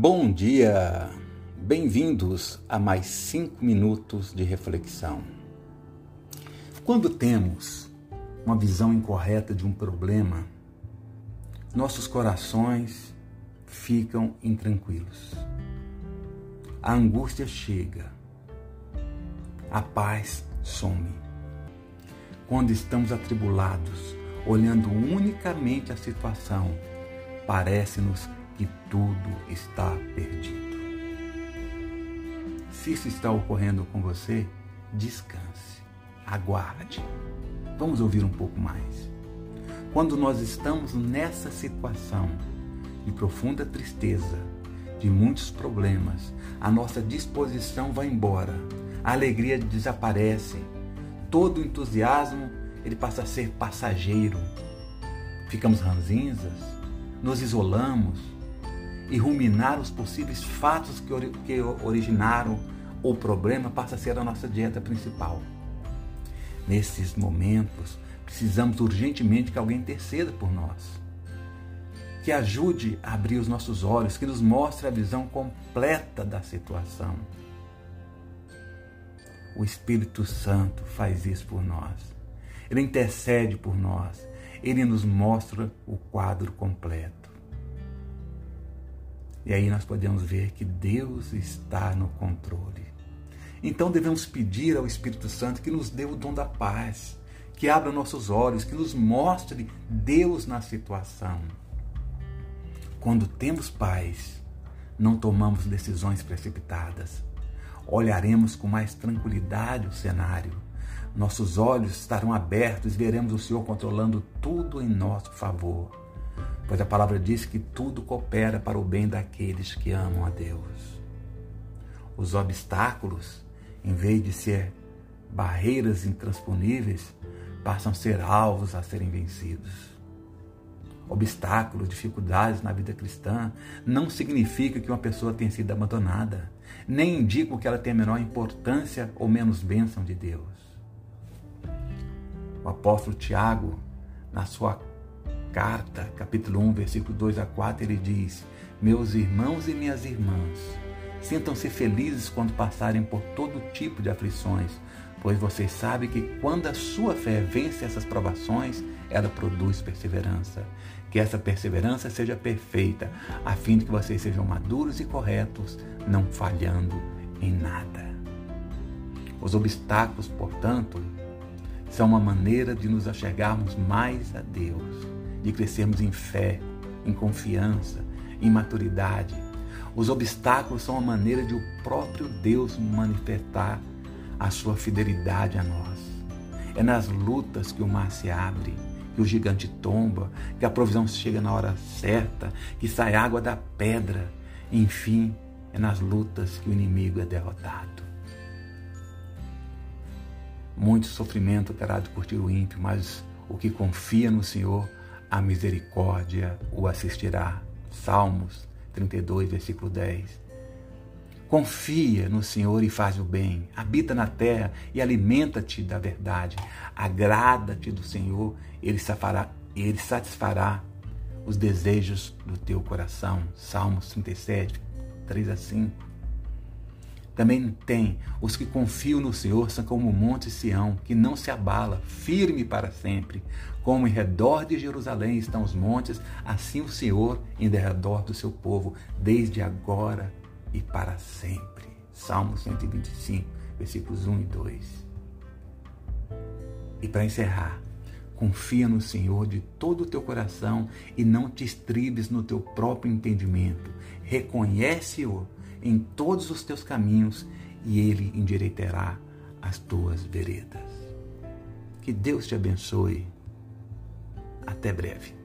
Bom dia! Bem-vindos a mais cinco minutos de reflexão. Quando temos uma visão incorreta de um problema, nossos corações ficam intranquilos. A angústia chega, a paz some. Quando estamos atribulados, olhando unicamente a situação, parece-nos que tudo está perdido. Se isso está ocorrendo com você, descanse, aguarde. Vamos ouvir um pouco mais. Quando nós estamos nessa situação de profunda tristeza, de muitos problemas, a nossa disposição vai embora, a alegria desaparece, todo o entusiasmo ele passa a ser passageiro. Ficamos ranzinzas, nos isolamos, e ruminar os possíveis fatos que, que originaram o problema passa a ser a nossa dieta principal. Nesses momentos, precisamos urgentemente que alguém interceda por nós, que ajude a abrir os nossos olhos, que nos mostre a visão completa da situação. O Espírito Santo faz isso por nós. Ele intercede por nós. Ele nos mostra o quadro completo. E aí nós podemos ver que Deus está no controle. Então devemos pedir ao Espírito Santo que nos dê o dom da paz, que abra nossos olhos, que nos mostre Deus na situação. Quando temos paz, não tomamos decisões precipitadas. Olharemos com mais tranquilidade o cenário. Nossos olhos estarão abertos e veremos o Senhor controlando tudo em nosso favor pois a palavra diz que tudo coopera para o bem daqueles que amam a Deus. Os obstáculos, em vez de ser barreiras intransponíveis, passam a ser alvos a serem vencidos. Obstáculos, dificuldades na vida cristã não significa que uma pessoa tenha sido abandonada, nem indicam que ela tem a menor importância ou menos bênção de Deus. O apóstolo Tiago, na sua carta, capítulo 1, versículo 2 a 4, ele diz: Meus irmãos e minhas irmãs, sintam-se felizes quando passarem por todo tipo de aflições, pois vocês sabem que quando a sua fé vence essas provações, ela produz perseverança. Que essa perseverança seja perfeita, a fim de que vocês sejam maduros e corretos, não falhando em nada. Os obstáculos, portanto, são uma maneira de nos achegarmos mais a Deus de crescermos em fé, em confiança, em maturidade. Os obstáculos são a maneira de o próprio Deus manifestar a sua fidelidade a nós. É nas lutas que o mar se abre, que o gigante tomba, que a provisão chega na hora certa, que sai água da pedra. Enfim, é nas lutas que o inimigo é derrotado. Muito sofrimento terá de curtir o ímpio, mas o que confia no Senhor a misericórdia o assistirá. Salmos 32, versículo 10. Confia no Senhor e faz o bem. Habita na terra e alimenta-te da verdade. Agrada-te do Senhor, ele, safará, ele satisfará os desejos do teu coração. Salmos 37, 3 a 5. Também tem os que confiam no Senhor, são como o monte Sião, que não se abala, firme para sempre. Como em redor de Jerusalém estão os montes, assim o Senhor em redor do seu povo, desde agora e para sempre. Salmo 125, versículos 1 e 2. E para encerrar, confia no Senhor de todo o teu coração e não te estribes no teu próprio entendimento. Reconhece-o em todos os teus caminhos e ele endireitará as tuas veredas. Que Deus te abençoe. Até breve.